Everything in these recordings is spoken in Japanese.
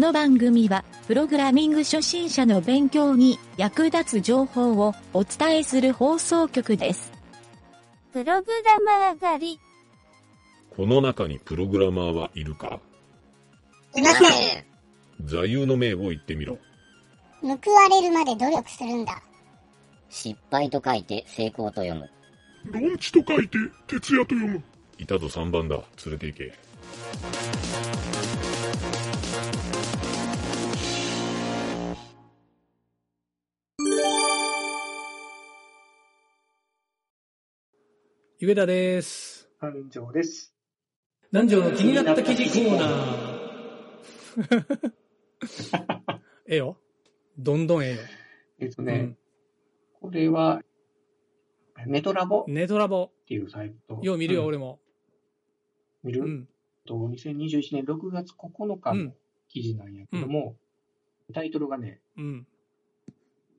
の番組は、プログラミング初心者の勉強に役立つ情報をお伝えする放送局です。プログラマー狩り。この中にプログラマーはいるか？いません。座右の銘を言ってみろ。報われるまで努力するんだ。失敗と書いて成功と読む。ロンチと書いて、徹夜と読む。いたぞ3番だ。連れて行け。ゆげだです。繁盛です。南條の気になった記事コーナー。ええよ。どんどんええよ。えっとね、うんこれは、ネトラボ？っネトラボ。ていうサイト。よう見るよ、ん俺も。見る、うん。と ?2021 年6月9日のうん。記事なんやけども、タイトルがね、うん。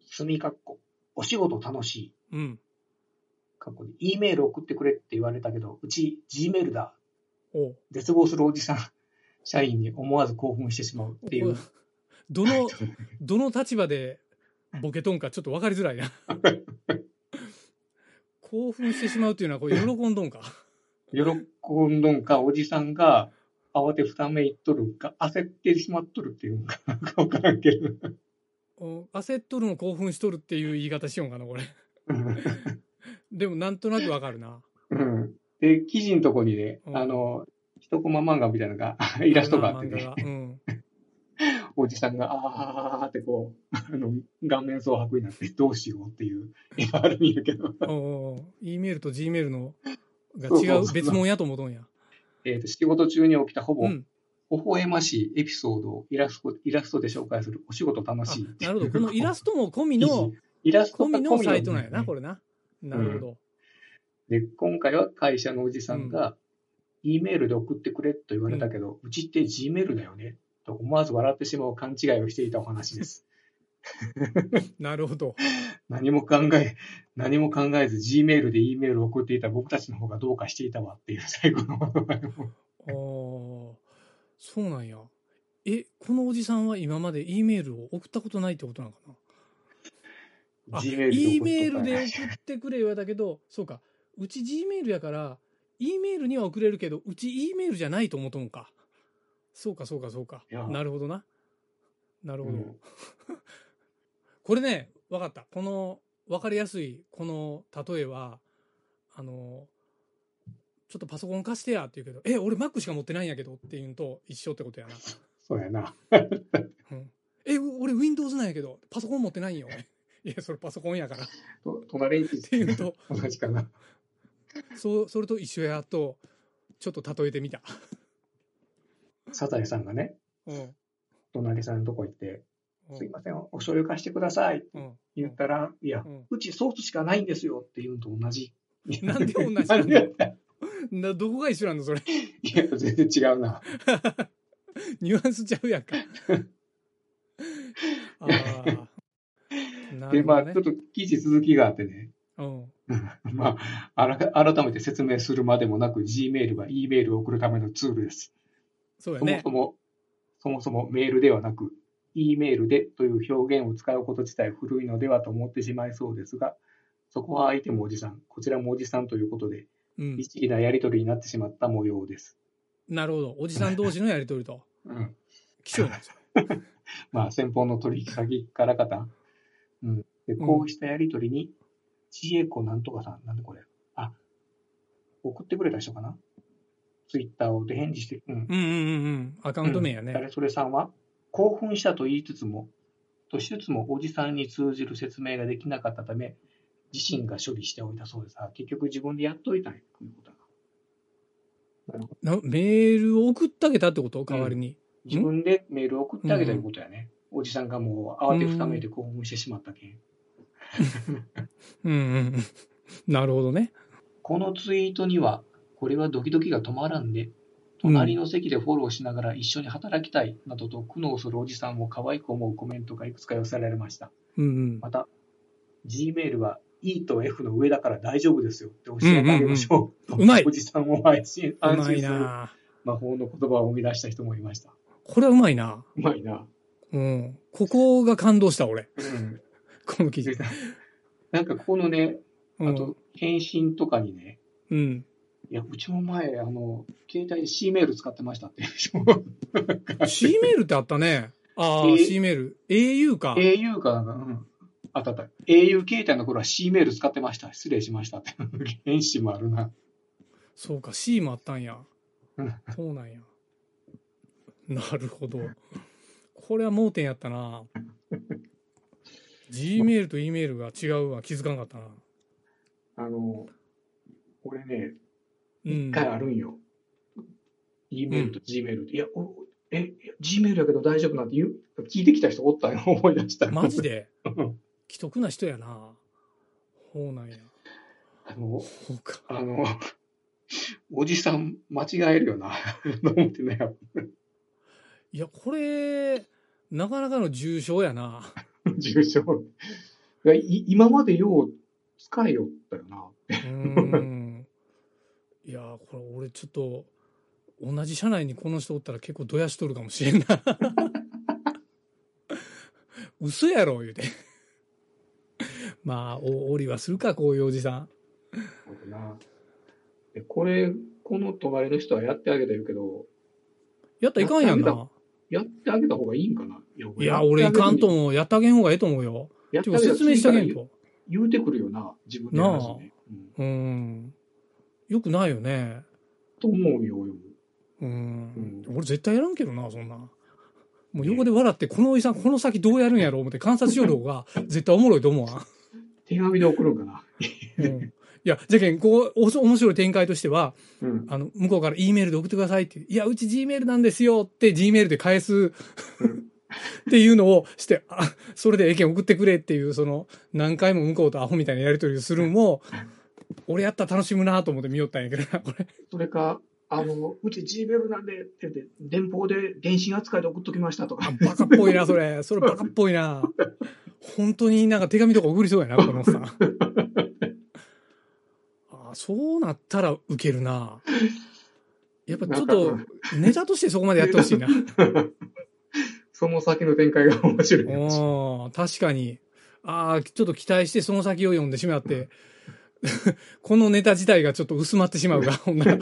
墨かっこ、お仕事楽しい。うん。かっこで、E メール送ってくれって言われたけど、うち G メールだ。絶望するおじさん、社員に思わず興奮してしまうっていう。どの、どの立場でボケとんかちょっと分かりづらいな。興奮してしまうっていうのは、これ喜んどんか？喜んどんか、おじさんが慌てふためいっとるか、焦ってしまっとるっていうんか、わからんけど。お焦っとるの興奮しとるっていう言い方しようかな、これ。でもなんとなく分かるな。うんで、記事のとこにね、うんあの、一コマ漫画みたいなのが、イラストがあってねうん。おじさんが、あーってこう、あの、顔面蒼白になって、どうしようっていうあるんやけど、おうおう E メールと G メールのが違そう別物やと思うとんや。えっと、仕事中に起きたほぼ、うん。微笑ましいエピソードをイラストイラストで紹介するお仕事楽しい。あなるほど。このイラストも込み記の 事、イラストが込みのサイトなんやな、ねこれな。なるほど。で、今回は会社のおじさんが、E メールで送ってくれと言われたけど、うちって G メールだよねと思わず笑ってしまう勘違いをしていたお話です。なるほど。何も考え、何も考えず G メールで E メールを送っていた僕たちの方がどうかしていたわっていう最後のああ、そうなんや。え、このおじさんは今まで E メールを送ったことないってことなのかな？あ G メール E メールで送ってくれ言われたけど、そうか。うち G メールやから、E メールには送れるけど、うち E メールじゃないと思うとんか。そうか、そうか、そうか。なるほどな。なるほど。うん これね、わかった。この、わかりやすい、この例えは、あの、ちょっとパソコン貸してやって言うけど、え、俺 Mac しか持ってないんやけどって言うのと一緒ってことやな。そうやな。うん、え、俺 Windows なんやけど、パソコン持ってないんよ。いや、それパソコンやから。っと隣にていうのと、同じかな。そう、それと一緒やと、ちょっと例えてみた。サザエさんがね、うん。隣さんのとこ行って、うんすいません、お醤油貸してくださいってうん。言ったら、いや、うんうちソースしかないんですよっていうのと同じ。なんで同じ？なんでなどこが一緒なのそれ？いや、全然違うな。ニュアンスちゃうやんか。ああ。なで、まあ、ちょっ。と記事続きがあってね、うん。まあ、改めて説明するまでもなく、Gmail は E メールを送るためのツールです。そうやねそもそ。も、そもそもメールではなく、E メールでという表現を使うこと自体古いのではと思ってしまいそうですが、そこは相手もおじさん、こちらもおじさんということで、うん。律儀なやりとりになってしまった模様です。なるほど。おじさん同士のやりとりと。うん。気象なんですよ。まあ、先方の取引先から方。うん。で、こうしたやりとりに、知恵子なんとかさん、なんでこれ。あ、送ってくれた人かな？ツイッターをで返事して、うん。うんうんうんうん。アカウント名やね。うん誰それさんは、興奮したと言いつつも、としつつもおじさんに通じる説明ができなかったため、自身が処理しておいたそうです。あ結局自分でやっといたんや、ということだなメールを送ってあげたってこと？代わりに。自分でメールを送ってあげたということやね。おじさんがもう慌てふためいて興奮してしまったけん。うんうんうん。なるほどね。このツイートには、これはドキドキが止まらんで、隣の席でフォローしながら一緒に働きたいなどと苦悩するおじさんを可愛く思うコメントがいくつか寄せられました。うんうん。また、Gmail は E と F の上だから大丈夫ですよって教えてあげましょう。うんうんうんうまいおじさんを安心安心するな魔法の言葉を生み出した人もいました。これはうまいな。うまいな。うん。ここが感動した、俺。うん。この記事。なんかここのね、うん。あと、返信とかにね、うん。いや、うちも前、あの、携帯で C メール使ってましたって。C メールってあったね。ああ、え C メール。au か。au かうん。あったあった。au 携帯の頃は C メール使ってました。失礼しましたって。返信もあるな。そうか、C もあったんやうん。そうなんや。なるほど。これは盲点やったな。G メールと E メールが違うわ。気づかんかったな。あの、俺ね、うん。一回あるんよ。E メールと G メール。いや、おえ、G メールやけど大丈夫なんて言う？聞いてきた人おったんよ。思い出した。マジで？うん既得な人やな。ほうなんや。あの、そうか。あの、おじさん間違えるよな。と思ってね。いや、これ、なかなかの重症やな。重症。いやい今までよう使えよったよな。うーん。いや、これ俺ちょっと、同じ社内にこの人おったら結構どやしとるかもしれんな。嘘やろ、言うて。まあ、お、おりはするか、こういうおじさん。これ、この隣の人はやってあげた言うけど、やったらいかんやんな。やってあげた方がいいんかないいや、俺いかんと思う。やってあげん方がええと思うよ。やっててあげ説明してあげんと。言うてくるよな、自分で話ね。うんうん。よくないよね。と思うよ、俺もうん。俺絶対やらんけどな、そんな。もう横で笑って、このおじさん、この先どうやるんやろう思って観察しよる方が絶対おもろいと思うわ。手紙で送るんかな。うん。いや、じゃけん、こう、お面白い展開としては、うん。あの、向こうから E メールで送ってくださいって、いや、うち G メールなんですよって G メールで返すっていうのをして、あ、それで意見送ってくれっていう、その、何回も向こうとアホみたいなやりとりをするのも、俺やったら楽しむなと思って見よったんやけどな、これ。それか、あの、うち G メールなんでって言って、電報で電信扱いで送っときましたとか。バカっぽいな、それ。それバカっぽいな。本当になんか手紙とか送りそうやな、このさ。あそうなったらウケるな。やっぱちょっとネタとしてそこまでやってほしいな。その先の展開が面白い確かに。ああ、ちょっと期待してその先を読んでしまって、このネタ自体がちょっと薄まってしまうが、ほんなら。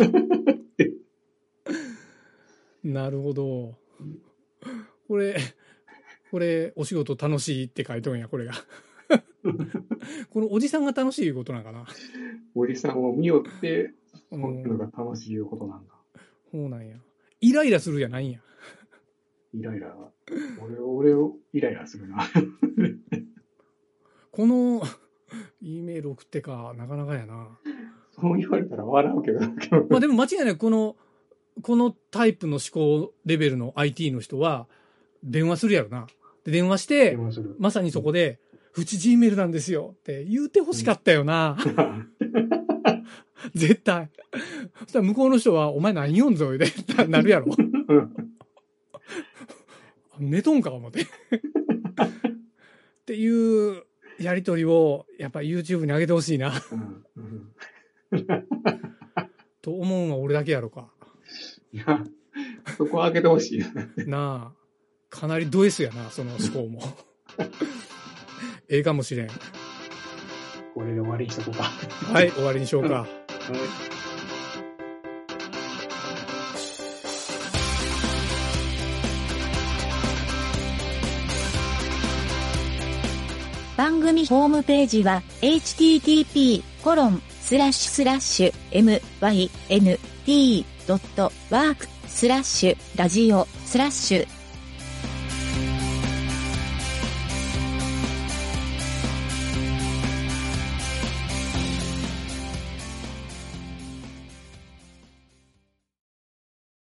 なるほど。これ、これ、お仕事楽しいって書いとんや、これが。このおじさんが楽しいことなんかな？おじさんを見よって、うそういうんのが楽しいことなんだ。そうなんや。イライラするじゃないんや。イライラ。俺、俺をイライラするな。この、E メール送ってか、なかなかやな。そう言われたら笑うけど。まあでも間違いない、この、このタイプの思考レベルの IT の人は、電話するやろな。で、電話して。まさにそこで、うち G メールなんですよって言うて欲しかったよな。絶対。そしたら向こうの人は、お前何読んぞ、で、ななるやろ。寝とんか、思って。っていうやりとりを、やっぱ YouTube に上げてほしいな。うんうんと思うのは俺だけやろか。いや、そこは開けてほしいな。なあ。かなりド S やな、その思考も。ええかもしれん。これで終わりにしとこうか。はい、終わりにしようか。番組ホームページは http:// mynt.work スラッシュラジオスラッシュ